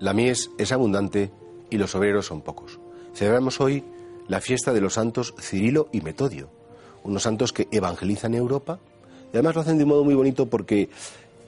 La mies es abundante y los obreros son pocos. Celebramos hoy la fiesta de los santos Cirilo y Metodio, unos santos que evangelizan Europa y además lo hacen de un modo muy bonito porque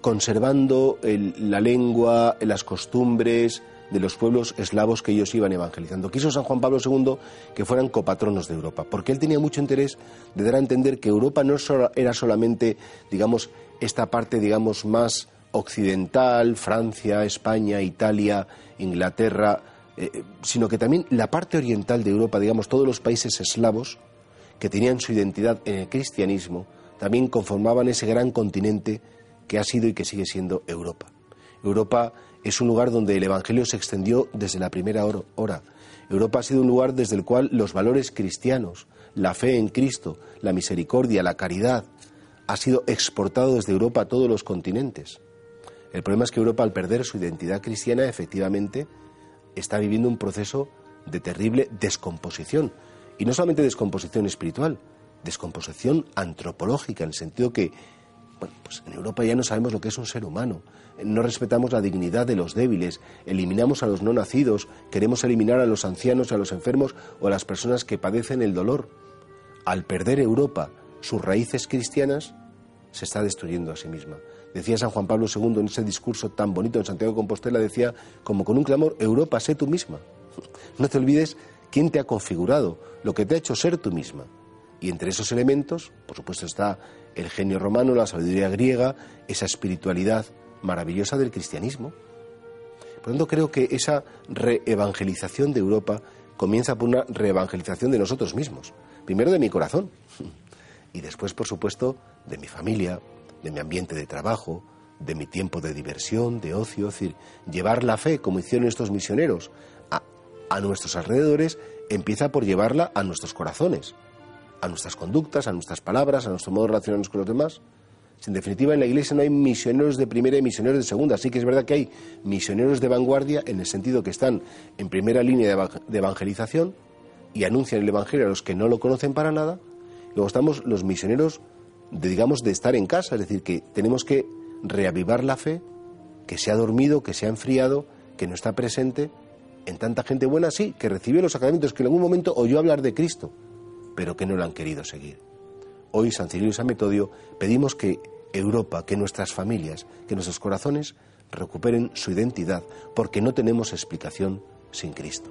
conservando la lengua, las costumbres de los pueblos eslavos que ellos iban evangelizando. Quiso San Juan Pablo II que fueran copatronos de Europa, porque él tenía mucho interés de dar a entender que Europa no era solamente, digamos, esta parte, digamos, más occidental, Francia, España, Italia, Inglaterra, eh, sino que también la parte oriental de Europa, digamos, todos los países eslavos que tenían su identidad en el cristianismo, también conformaban ese gran continente que ha sido y que sigue siendo Europa. Europa es un lugar donde el Evangelio se extendió desde la primera hora. Europa ha sido un lugar desde el cual los valores cristianos, la fe en Cristo, la misericordia, la caridad, ha sido exportado desde Europa a todos los continentes. El problema es que Europa, al perder su identidad cristiana, efectivamente está viviendo un proceso de terrible descomposición. Y no solamente descomposición espiritual, descomposición antropológica, en el sentido que, bueno, pues en Europa ya no sabemos lo que es un ser humano, no respetamos la dignidad de los débiles, eliminamos a los no nacidos, queremos eliminar a los ancianos, a los enfermos o a las personas que padecen el dolor. Al perder Europa sus raíces cristianas, se está destruyendo a sí misma. Decía San Juan Pablo II en ese discurso tan bonito en Santiago de Compostela, decía, como con un clamor, Europa, sé tú misma. No te olvides quién te ha configurado, lo que te ha hecho ser tú misma. Y entre esos elementos, por supuesto, está el genio romano, la sabiduría griega, esa espiritualidad maravillosa del cristianismo. Por lo tanto, creo que esa reevangelización de Europa comienza por una reevangelización de nosotros mismos. Primero de mi corazón y después, por supuesto, de mi familia, de mi ambiente de trabajo, de mi tiempo de diversión, de ocio, es decir, llevar la fe, como hicieron estos misioneros, a, a nuestros alrededores, empieza por llevarla a nuestros corazones, a nuestras conductas, a nuestras palabras, a nuestro modo de relacionarnos con los demás. En definitiva, en la Iglesia no hay misioneros de primera y misioneros de segunda. Sí que es verdad que hay misioneros de vanguardia en el sentido que están en primera línea de evangelización y anuncian el Evangelio a los que no lo conocen para nada. Luego estamos los misioneros de, digamos, de estar en casa, es decir, que tenemos que reavivar la fe que se ha dormido, que se ha enfriado, que no está presente en tanta gente buena, sí, que recibió los sacramentos, que en algún momento oyó hablar de Cristo, pero que no lo han querido seguir. Hoy, San Cirilo y San Metodio, pedimos que Europa, que nuestras familias, que nuestros corazones recuperen su identidad, porque no tenemos explicación sin Cristo.